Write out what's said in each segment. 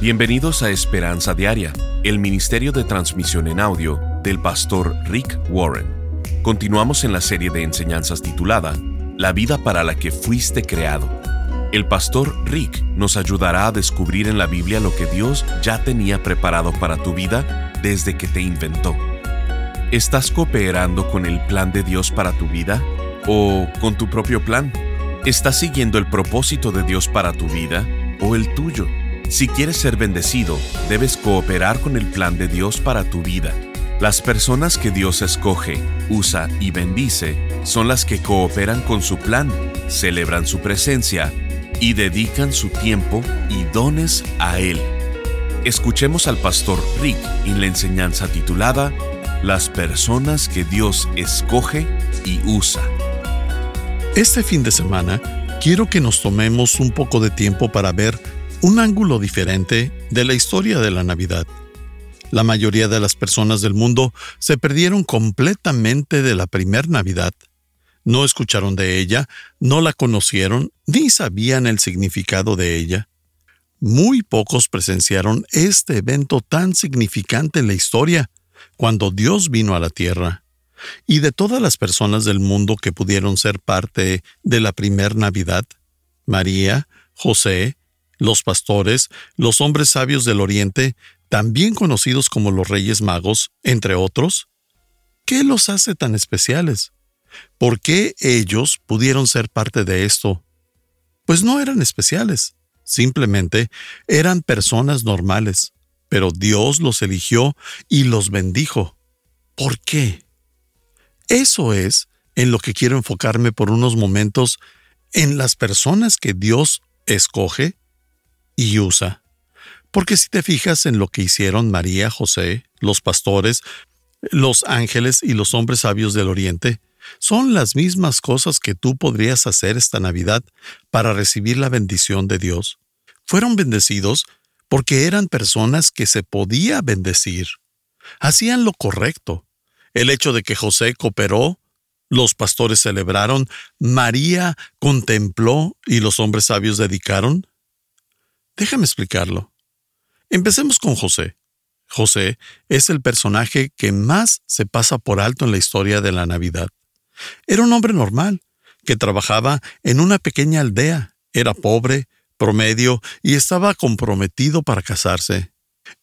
Bienvenidos a Esperanza Diaria, el Ministerio de Transmisión en Audio del pastor Rick Warren. Continuamos en la serie de enseñanzas titulada La vida para la que fuiste creado. El pastor Rick nos ayudará a descubrir en la Biblia lo que Dios ya tenía preparado para tu vida desde que te inventó. ¿Estás cooperando con el plan de Dios para tu vida o con tu propio plan? ¿Estás siguiendo el propósito de Dios para tu vida o el tuyo? Si quieres ser bendecido, debes cooperar con el plan de Dios para tu vida. Las personas que Dios escoge, usa y bendice son las que cooperan con su plan, celebran su presencia y dedican su tiempo y dones a Él. Escuchemos al pastor Rick en la enseñanza titulada Las personas que Dios escoge y usa. Este fin de semana quiero que nos tomemos un poco de tiempo para ver un ángulo diferente de la historia de la Navidad. La mayoría de las personas del mundo se perdieron completamente de la primer Navidad. No escucharon de ella, no la conocieron, ni sabían el significado de ella. Muy pocos presenciaron este evento tan significante en la historia, cuando Dios vino a la tierra. Y de todas las personas del mundo que pudieron ser parte de la primer Navidad, María, José, los pastores, los hombres sabios del Oriente, también conocidos como los Reyes Magos, entre otros? ¿Qué los hace tan especiales? ¿Por qué ellos pudieron ser parte de esto? Pues no eran especiales, simplemente eran personas normales, pero Dios los eligió y los bendijo. ¿Por qué? Eso es en lo que quiero enfocarme por unos momentos en las personas que Dios escoge y usa. Porque si te fijas en lo que hicieron María, José, los pastores, los ángeles y los hombres sabios del Oriente, son las mismas cosas que tú podrías hacer esta Navidad para recibir la bendición de Dios. Fueron bendecidos porque eran personas que se podía bendecir. Hacían lo correcto. El hecho de que José cooperó, los pastores celebraron, María contempló y los hombres sabios dedicaron, Déjame explicarlo. Empecemos con José. José es el personaje que más se pasa por alto en la historia de la Navidad. Era un hombre normal, que trabajaba en una pequeña aldea, era pobre, promedio y estaba comprometido para casarse.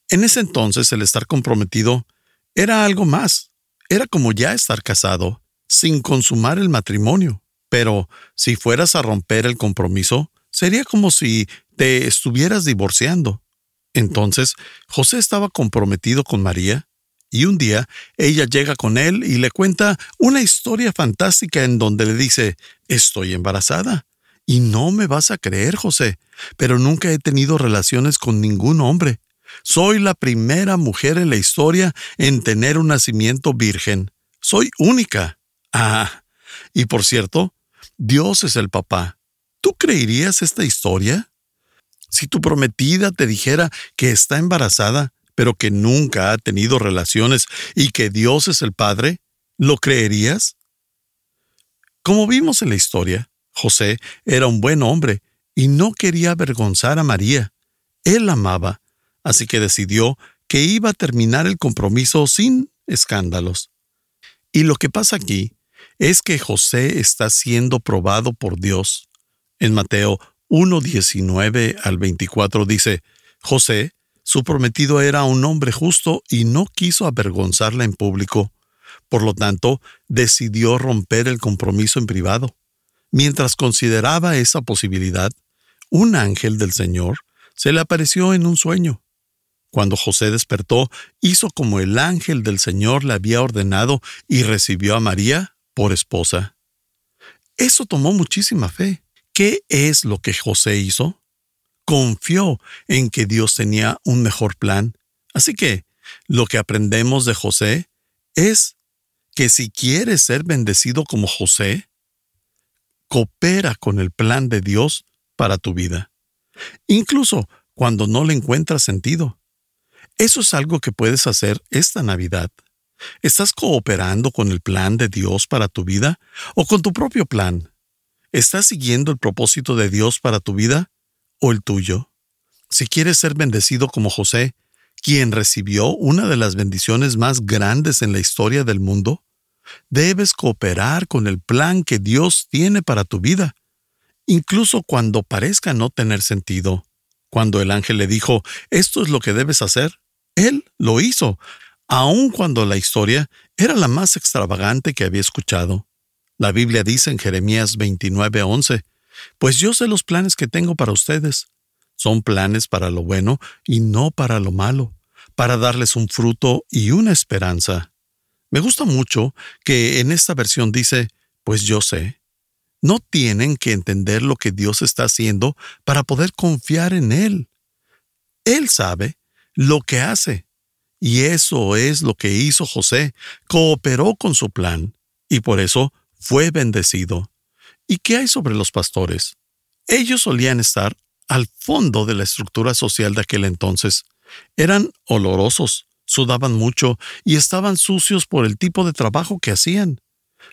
En ese entonces el estar comprometido era algo más, era como ya estar casado, sin consumar el matrimonio. Pero si fueras a romper el compromiso, sería como si te estuvieras divorciando. Entonces, José estaba comprometido con María, y un día ella llega con él y le cuenta una historia fantástica en donde le dice, estoy embarazada. Y no me vas a creer, José, pero nunca he tenido relaciones con ningún hombre. Soy la primera mujer en la historia en tener un nacimiento virgen. Soy única. Ah, y por cierto, Dios es el papá. ¿Tú creerías esta historia? Si tu prometida te dijera que está embarazada, pero que nunca ha tenido relaciones y que Dios es el Padre, ¿lo creerías? Como vimos en la historia, José era un buen hombre y no quería avergonzar a María. Él amaba, así que decidió que iba a terminar el compromiso sin escándalos. Y lo que pasa aquí es que José está siendo probado por Dios. En Mateo 1.19 al 24 dice, José, su prometido era un hombre justo y no quiso avergonzarla en público. Por lo tanto, decidió romper el compromiso en privado. Mientras consideraba esa posibilidad, un ángel del Señor se le apareció en un sueño. Cuando José despertó, hizo como el ángel del Señor le había ordenado y recibió a María por esposa. Eso tomó muchísima fe. ¿Qué es lo que José hizo? Confió en que Dios tenía un mejor plan. Así que lo que aprendemos de José es que si quieres ser bendecido como José, coopera con el plan de Dios para tu vida, incluso cuando no le encuentras sentido. Eso es algo que puedes hacer esta Navidad. ¿Estás cooperando con el plan de Dios para tu vida o con tu propio plan? ¿Estás siguiendo el propósito de Dios para tu vida o el tuyo? Si quieres ser bendecido como José, quien recibió una de las bendiciones más grandes en la historia del mundo, debes cooperar con el plan que Dios tiene para tu vida, incluso cuando parezca no tener sentido. Cuando el ángel le dijo, esto es lo que debes hacer, él lo hizo, aun cuando la historia era la más extravagante que había escuchado. La Biblia dice en Jeremías 29:11, Pues yo sé los planes que tengo para ustedes. Son planes para lo bueno y no para lo malo, para darles un fruto y una esperanza. Me gusta mucho que en esta versión dice, Pues yo sé. No tienen que entender lo que Dios está haciendo para poder confiar en Él. Él sabe lo que hace. Y eso es lo que hizo José. Cooperó con su plan. Y por eso fue bendecido. ¿Y qué hay sobre los pastores? Ellos solían estar al fondo de la estructura social de aquel entonces. Eran olorosos, sudaban mucho y estaban sucios por el tipo de trabajo que hacían,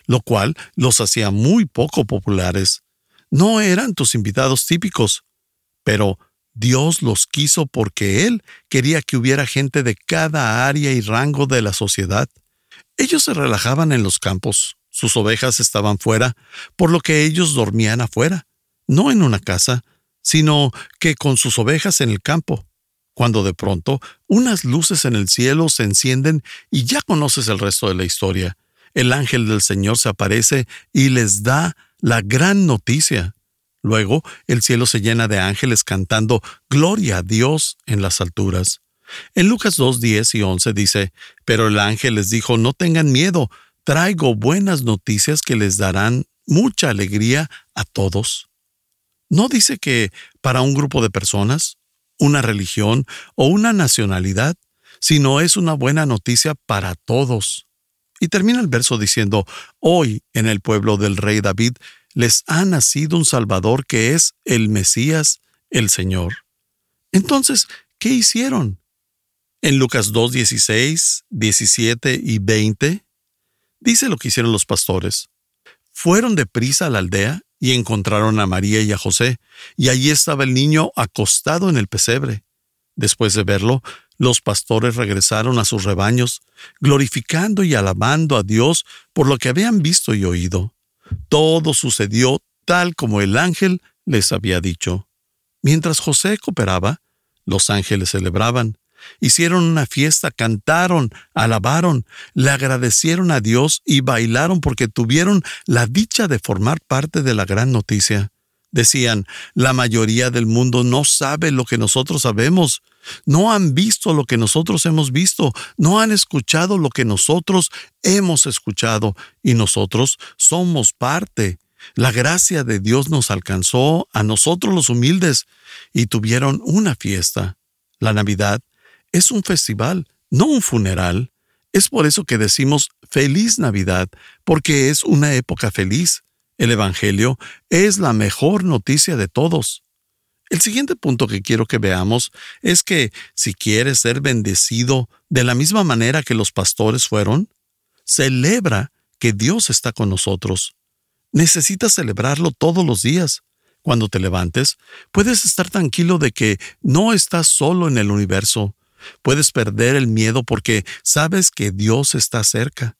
lo cual los hacía muy poco populares. No eran tus invitados típicos, pero Dios los quiso porque Él quería que hubiera gente de cada área y rango de la sociedad. Ellos se relajaban en los campos, sus ovejas estaban fuera, por lo que ellos dormían afuera, no en una casa, sino que con sus ovejas en el campo. Cuando de pronto unas luces en el cielo se encienden y ya conoces el resto de la historia. El ángel del Señor se aparece y les da la gran noticia. Luego el cielo se llena de ángeles cantando Gloria a Dios en las alturas. En Lucas 2, 10 y 11 dice, Pero el ángel les dijo, No tengan miedo, traigo buenas noticias que les darán mucha alegría a todos. No dice que para un grupo de personas, una religión o una nacionalidad, sino es una buena noticia para todos. Y termina el verso diciendo, Hoy en el pueblo del rey David les ha nacido un Salvador que es el Mesías, el Señor. Entonces, ¿qué hicieron? En Lucas 2, 16, 17 y 20, Dice lo que hicieron los pastores. Fueron deprisa a la aldea y encontraron a María y a José, y allí estaba el niño acostado en el pesebre. Después de verlo, los pastores regresaron a sus rebaños, glorificando y alabando a Dios por lo que habían visto y oído. Todo sucedió tal como el ángel les había dicho. Mientras José cooperaba, los ángeles celebraban. Hicieron una fiesta, cantaron, alabaron, le agradecieron a Dios y bailaron porque tuvieron la dicha de formar parte de la gran noticia. Decían, la mayoría del mundo no sabe lo que nosotros sabemos, no han visto lo que nosotros hemos visto, no han escuchado lo que nosotros hemos escuchado, y nosotros somos parte. La gracia de Dios nos alcanzó a nosotros los humildes, y tuvieron una fiesta. La Navidad es un festival, no un funeral. Es por eso que decimos feliz Navidad, porque es una época feliz. El Evangelio es la mejor noticia de todos. El siguiente punto que quiero que veamos es que si quieres ser bendecido de la misma manera que los pastores fueron, celebra que Dios está con nosotros. Necesitas celebrarlo todos los días. Cuando te levantes, puedes estar tranquilo de que no estás solo en el universo, Puedes perder el miedo porque sabes que Dios está cerca.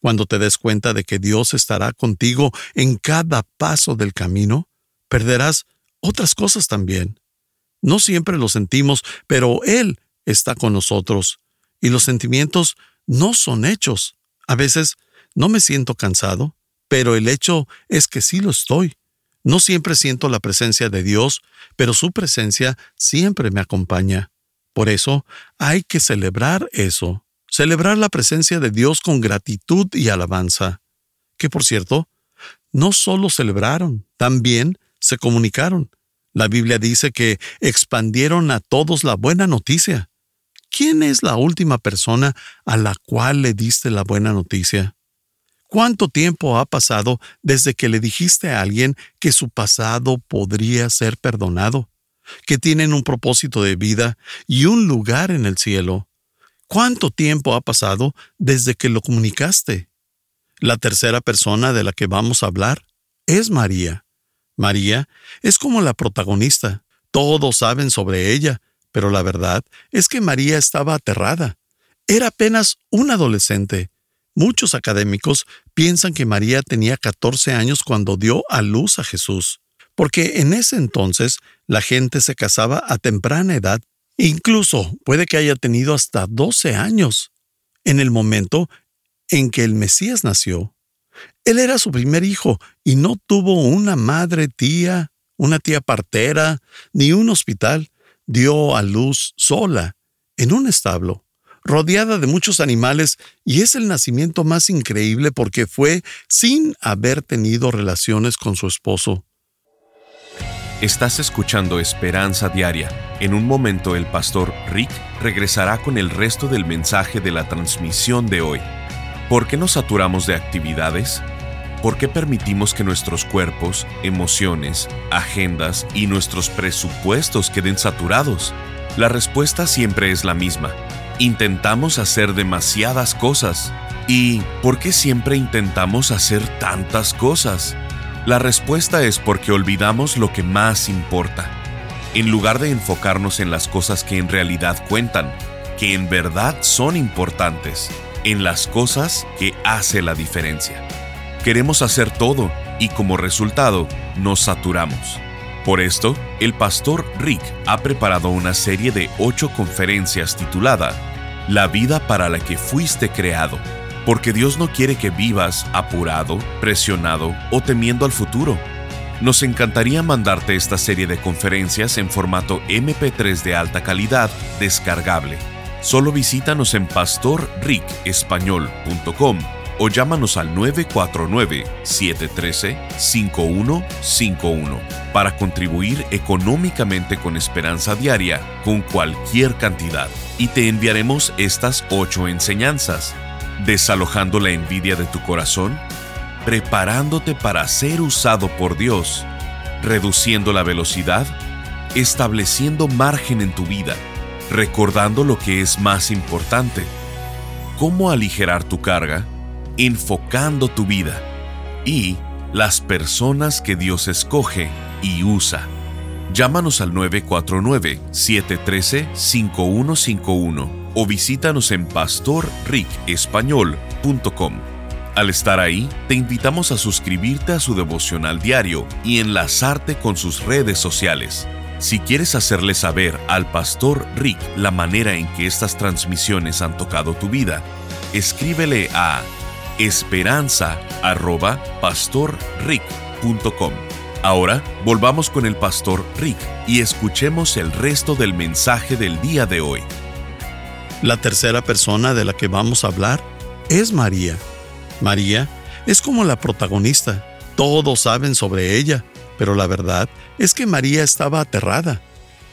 Cuando te des cuenta de que Dios estará contigo en cada paso del camino, perderás otras cosas también. No siempre lo sentimos, pero Él está con nosotros. Y los sentimientos no son hechos. A veces no me siento cansado, pero el hecho es que sí lo estoy. No siempre siento la presencia de Dios, pero su presencia siempre me acompaña. Por eso hay que celebrar eso, celebrar la presencia de Dios con gratitud y alabanza. Que por cierto, no solo celebraron, también se comunicaron. La Biblia dice que expandieron a todos la buena noticia. ¿Quién es la última persona a la cual le diste la buena noticia? ¿Cuánto tiempo ha pasado desde que le dijiste a alguien que su pasado podría ser perdonado? Que tienen un propósito de vida y un lugar en el cielo. ¿Cuánto tiempo ha pasado desde que lo comunicaste? La tercera persona de la que vamos a hablar es María. María es como la protagonista. Todos saben sobre ella, pero la verdad es que María estaba aterrada. Era apenas un adolescente. Muchos académicos piensan que María tenía 14 años cuando dio a luz a Jesús, porque en ese entonces la gente se casaba a temprana edad. Incluso puede que haya tenido hasta 12 años, en el momento en que el Mesías nació. Él era su primer hijo y no tuvo una madre tía, una tía partera, ni un hospital. Dio a luz sola, en un establo, rodeada de muchos animales, y es el nacimiento más increíble porque fue sin haber tenido relaciones con su esposo. Estás escuchando Esperanza Diaria. En un momento el pastor Rick regresará con el resto del mensaje de la transmisión de hoy. ¿Por qué nos saturamos de actividades? ¿Por qué permitimos que nuestros cuerpos, emociones, agendas y nuestros presupuestos queden saturados? La respuesta siempre es la misma. Intentamos hacer demasiadas cosas. ¿Y por qué siempre intentamos hacer tantas cosas? La respuesta es porque olvidamos lo que más importa. En lugar de enfocarnos en las cosas que en realidad cuentan, que en verdad son importantes, en las cosas que hace la diferencia. Queremos hacer todo y como resultado nos saturamos. Por esto, el pastor Rick ha preparado una serie de ocho conferencias titulada La vida para la que fuiste creado, porque Dios no quiere que vivas apurado, presionado o temiendo al futuro. Nos encantaría mandarte esta serie de conferencias en formato MP3 de alta calidad descargable. Solo visítanos en pastorricespañol.com o llámanos al 949-713-5151 para contribuir económicamente con Esperanza Diaria con cualquier cantidad. Y te enviaremos estas ocho enseñanzas, desalojando la envidia de tu corazón, preparándote para ser usado por Dios, reduciendo la velocidad, estableciendo margen en tu vida, recordando lo que es más importante, cómo aligerar tu carga, enfocando tu vida y las personas que Dios escoge y usa. Llámanos al 949-713-5151 o visítanos en pastorricespañol.com. Al estar ahí, te invitamos a suscribirte a su devocional diario y enlazarte con sus redes sociales. Si quieres hacerle saber al pastor Rick la manera en que estas transmisiones han tocado tu vida, escríbele a esperanza.pastorrick.com. Ahora volvamos con el pastor Rick y escuchemos el resto del mensaje del día de hoy. La tercera persona de la que vamos a hablar es María. María es como la protagonista. Todos saben sobre ella, pero la verdad es que María estaba aterrada.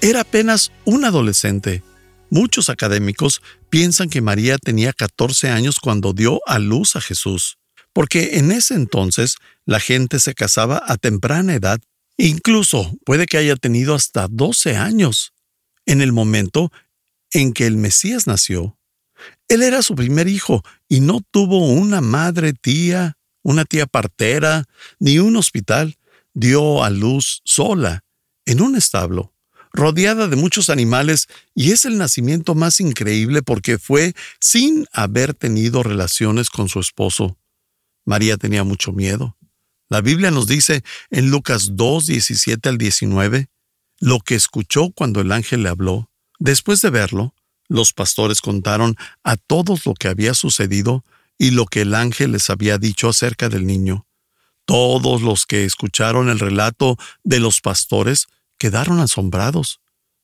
Era apenas un adolescente Muchos académicos piensan que María tenía 14 años cuando dio a luz a Jesús, porque en ese entonces la gente se casaba a temprana edad, incluso puede que haya tenido hasta 12 años, en el momento en que el Mesías nació. Él era su primer hijo y no tuvo una madre tía, una tía partera, ni un hospital. Dio a luz sola, en un establo rodeada de muchos animales, y es el nacimiento más increíble porque fue sin haber tenido relaciones con su esposo. María tenía mucho miedo. La Biblia nos dice en Lucas 2, 17 al 19, lo que escuchó cuando el ángel le habló. Después de verlo, los pastores contaron a todos lo que había sucedido y lo que el ángel les había dicho acerca del niño. Todos los que escucharon el relato de los pastores quedaron asombrados.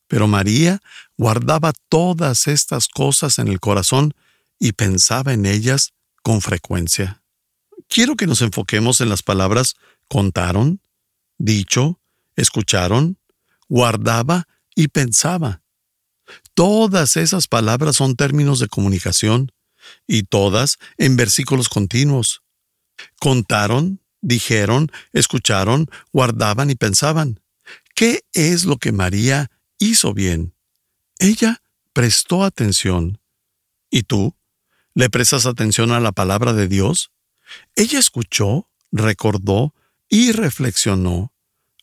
Pero María guardaba todas estas cosas en el corazón y pensaba en ellas con frecuencia. Quiero que nos enfoquemos en las palabras contaron, dicho, escucharon, guardaba y pensaba. Todas esas palabras son términos de comunicación y todas en versículos continuos. Contaron, dijeron, escucharon, guardaban y pensaban. ¿Qué es lo que María hizo bien? Ella prestó atención. ¿Y tú? ¿Le prestas atención a la palabra de Dios? Ella escuchó, recordó y reflexionó.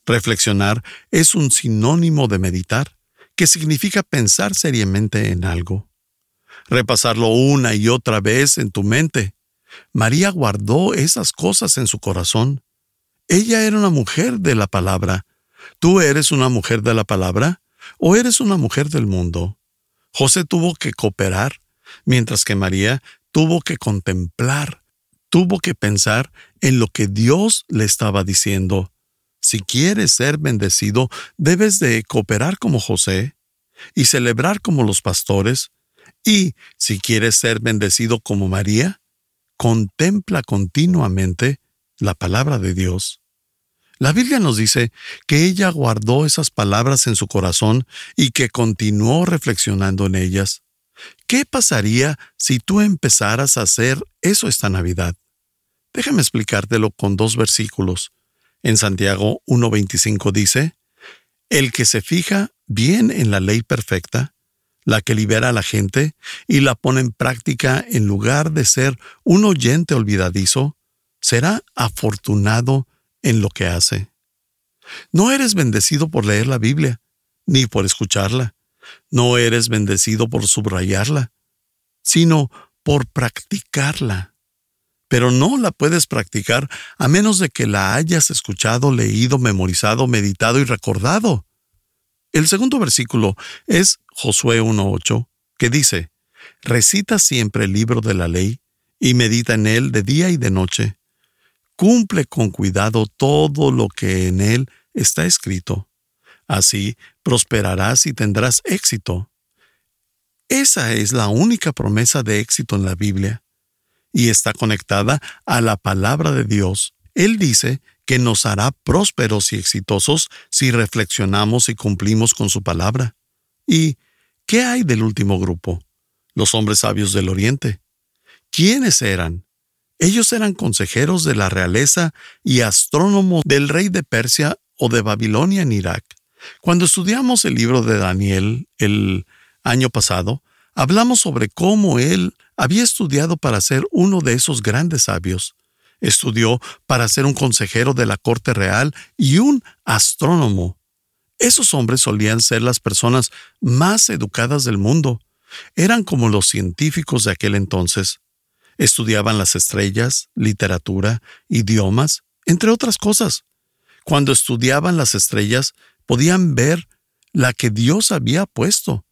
Reflexionar es un sinónimo de meditar, que significa pensar seriamente en algo. Repasarlo una y otra vez en tu mente. María guardó esas cosas en su corazón. Ella era una mujer de la palabra. ¿Tú eres una mujer de la palabra o eres una mujer del mundo? José tuvo que cooperar, mientras que María tuvo que contemplar, tuvo que pensar en lo que Dios le estaba diciendo. Si quieres ser bendecido, debes de cooperar como José y celebrar como los pastores. Y si quieres ser bendecido como María, contempla continuamente la palabra de Dios. La Biblia nos dice que ella guardó esas palabras en su corazón y que continuó reflexionando en ellas. ¿Qué pasaría si tú empezaras a hacer eso esta Navidad? Déjame explicártelo con dos versículos. En Santiago 1.25 dice, El que se fija bien en la ley perfecta, la que libera a la gente y la pone en práctica en lugar de ser un oyente olvidadizo, será afortunado en lo que hace. No eres bendecido por leer la Biblia, ni por escucharla. No eres bendecido por subrayarla, sino por practicarla pero no la puedes practicar a menos de que la hayas escuchado, leído, memorizado, meditado y recordado. El segundo versículo es Josué 1.8, que dice, Recita siempre el libro de la ley y medita en él de día y de noche. Cumple con cuidado todo lo que en él está escrito. Así prosperarás y tendrás éxito. Esa es la única promesa de éxito en la Biblia y está conectada a la palabra de Dios. Él dice que nos hará prósperos y exitosos si reflexionamos y cumplimos con su palabra. ¿Y qué hay del último grupo? Los hombres sabios del Oriente. ¿Quiénes eran? Ellos eran consejeros de la realeza y astrónomos del rey de Persia o de Babilonia en Irak. Cuando estudiamos el libro de Daniel el año pasado, hablamos sobre cómo él había estudiado para ser uno de esos grandes sabios. Estudió para ser un consejero de la corte real y un astrónomo. Esos hombres solían ser las personas más educadas del mundo. Eran como los científicos de aquel entonces. Estudiaban las estrellas, literatura, idiomas, entre otras cosas. Cuando estudiaban las estrellas, podían ver la que Dios había puesto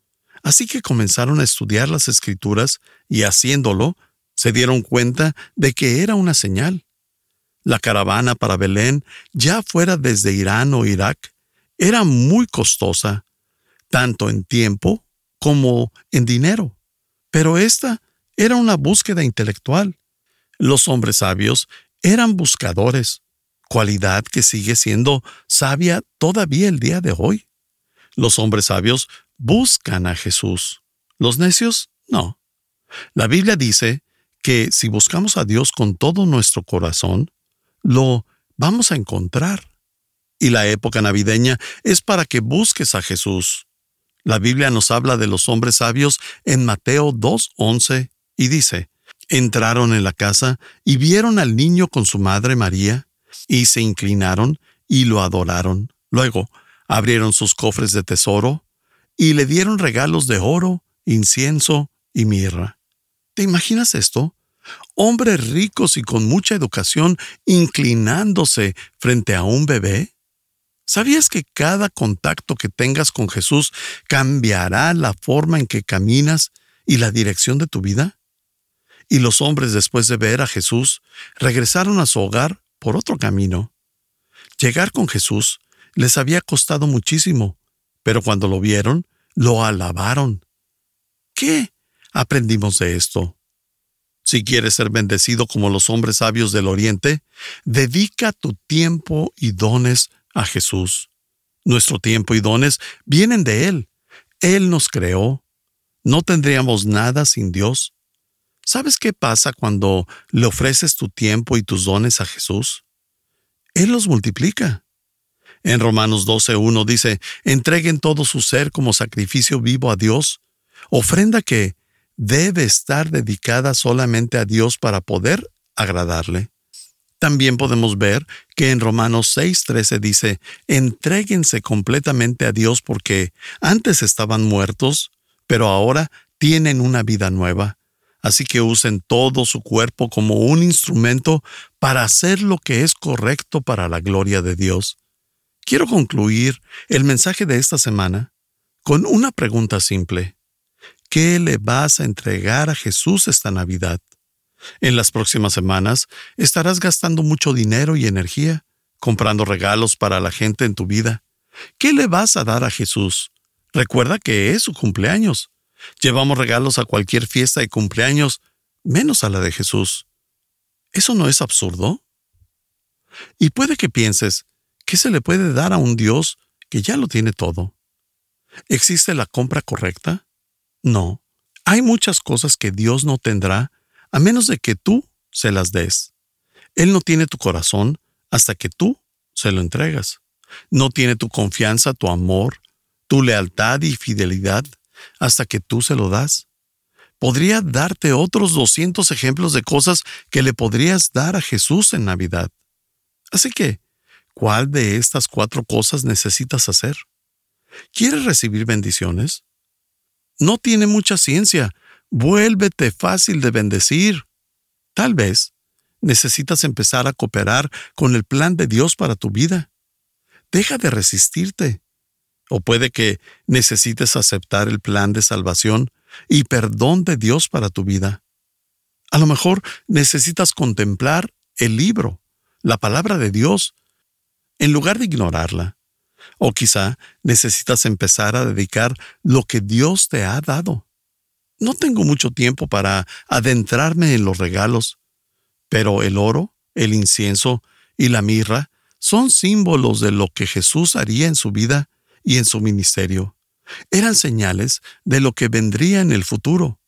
Así que comenzaron a estudiar las escrituras y haciéndolo, se dieron cuenta de que era una señal. La caravana para Belén, ya fuera desde Irán o Irak, era muy costosa, tanto en tiempo como en dinero. Pero esta era una búsqueda intelectual. Los hombres sabios eran buscadores, cualidad que sigue siendo sabia todavía el día de hoy. Los hombres sabios buscan a Jesús. Los necios, no. La Biblia dice que si buscamos a Dios con todo nuestro corazón, lo vamos a encontrar. Y la época navideña es para que busques a Jesús. La Biblia nos habla de los hombres sabios en Mateo 2.11 y dice, entraron en la casa y vieron al niño con su madre María, y se inclinaron y lo adoraron. Luego abrieron sus cofres de tesoro y le dieron regalos de oro, incienso y mirra. ¿Te imaginas esto? Hombres ricos y con mucha educación inclinándose frente a un bebé. ¿Sabías que cada contacto que tengas con Jesús cambiará la forma en que caminas y la dirección de tu vida? Y los hombres después de ver a Jesús regresaron a su hogar por otro camino. Llegar con Jesús les había costado muchísimo, pero cuando lo vieron, lo alabaron. ¿Qué aprendimos de esto? Si quieres ser bendecido como los hombres sabios del Oriente, dedica tu tiempo y dones a Jesús. Nuestro tiempo y dones vienen de Él. Él nos creó. No tendríamos nada sin Dios. ¿Sabes qué pasa cuando le ofreces tu tiempo y tus dones a Jesús? Él los multiplica. En Romanos 12.1 dice, entreguen todo su ser como sacrificio vivo a Dios, ofrenda que debe estar dedicada solamente a Dios para poder agradarle. También podemos ver que en Romanos 6:13 dice, entréguense completamente a Dios porque antes estaban muertos, pero ahora tienen una vida nueva. Así que usen todo su cuerpo como un instrumento para hacer lo que es correcto para la gloria de Dios. Quiero concluir el mensaje de esta semana con una pregunta simple. ¿Qué le vas a entregar a Jesús esta Navidad? En las próximas semanas estarás gastando mucho dinero y energía comprando regalos para la gente en tu vida. ¿Qué le vas a dar a Jesús? Recuerda que es su cumpleaños. Llevamos regalos a cualquier fiesta de cumpleaños, menos a la de Jesús. ¿Eso no es absurdo? Y puede que pienses, ¿qué se le puede dar a un Dios que ya lo tiene todo? ¿Existe la compra correcta? No, hay muchas cosas que Dios no tendrá a menos de que tú se las des. Él no tiene tu corazón hasta que tú se lo entregas. No tiene tu confianza, tu amor, tu lealtad y fidelidad hasta que tú se lo das. Podría darte otros 200 ejemplos de cosas que le podrías dar a Jesús en Navidad. Así que, ¿cuál de estas cuatro cosas necesitas hacer? ¿Quieres recibir bendiciones? no tiene mucha ciencia. Vuélvete fácil de bendecir. Tal vez necesitas empezar a cooperar con el plan de Dios para tu vida. Deja de resistirte. O puede que necesites aceptar el plan de salvación y perdón de Dios para tu vida. A lo mejor necesitas contemplar el libro, la palabra de Dios, en lugar de ignorarla. O quizá necesitas empezar a dedicar lo que Dios te ha dado. No tengo mucho tiempo para adentrarme en los regalos, pero el oro, el incienso y la mirra son símbolos de lo que Jesús haría en su vida y en su ministerio. Eran señales de lo que vendría en el futuro.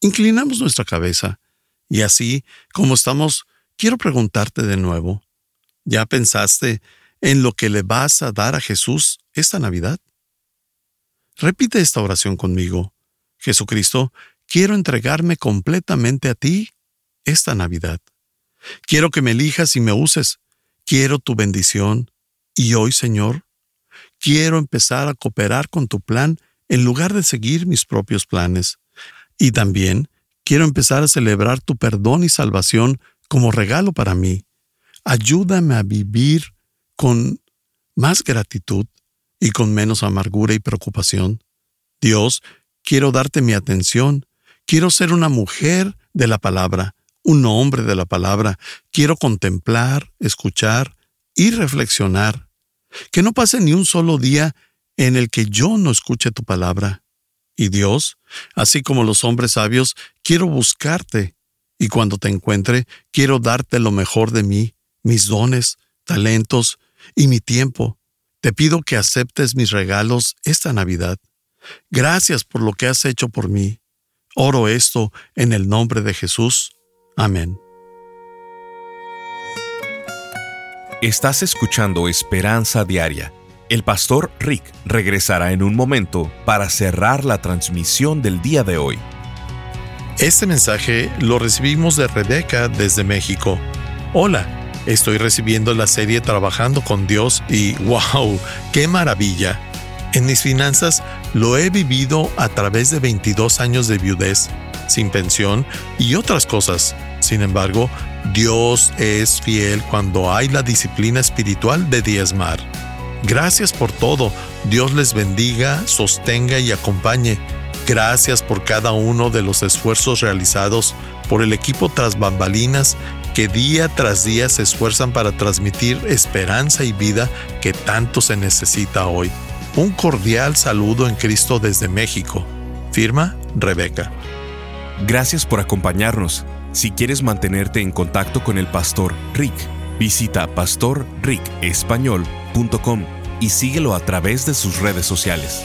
Inclinamos nuestra cabeza y así como estamos, quiero preguntarte de nuevo, ¿ya pensaste en lo que le vas a dar a Jesús esta Navidad? Repite esta oración conmigo. Jesucristo, quiero entregarme completamente a ti esta Navidad. Quiero que me elijas y me uses. Quiero tu bendición. Y hoy, Señor, quiero empezar a cooperar con tu plan en lugar de seguir mis propios planes. Y también quiero empezar a celebrar tu perdón y salvación como regalo para mí. Ayúdame a vivir con más gratitud y con menos amargura y preocupación. Dios, quiero darte mi atención. Quiero ser una mujer de la palabra, un hombre de la palabra. Quiero contemplar, escuchar y reflexionar. Que no pase ni un solo día en el que yo no escuche tu palabra. Y Dios, así como los hombres sabios, quiero buscarte. Y cuando te encuentre, quiero darte lo mejor de mí, mis dones, talentos y mi tiempo. Te pido que aceptes mis regalos esta Navidad. Gracias por lo que has hecho por mí. Oro esto en el nombre de Jesús. Amén. Estás escuchando Esperanza Diaria. El pastor Rick regresará en un momento para cerrar la transmisión del día de hoy. Este mensaje lo recibimos de Rebeca desde México. Hola. Estoy recibiendo la serie Trabajando con Dios y wow, qué maravilla. En mis finanzas lo he vivido a través de 22 años de viudez, sin pensión y otras cosas. Sin embargo, Dios es fiel cuando hay la disciplina espiritual de diezmar. Gracias por todo. Dios les bendiga, sostenga y acompañe. Gracias por cada uno de los esfuerzos realizados por el equipo tras bambalinas que día tras día se esfuerzan para transmitir esperanza y vida que tanto se necesita hoy. Un cordial saludo en Cristo desde México. Firma Rebeca. Gracias por acompañarnos. Si quieres mantenerte en contacto con el pastor Rick, visita pastorricespañol.com y síguelo a través de sus redes sociales.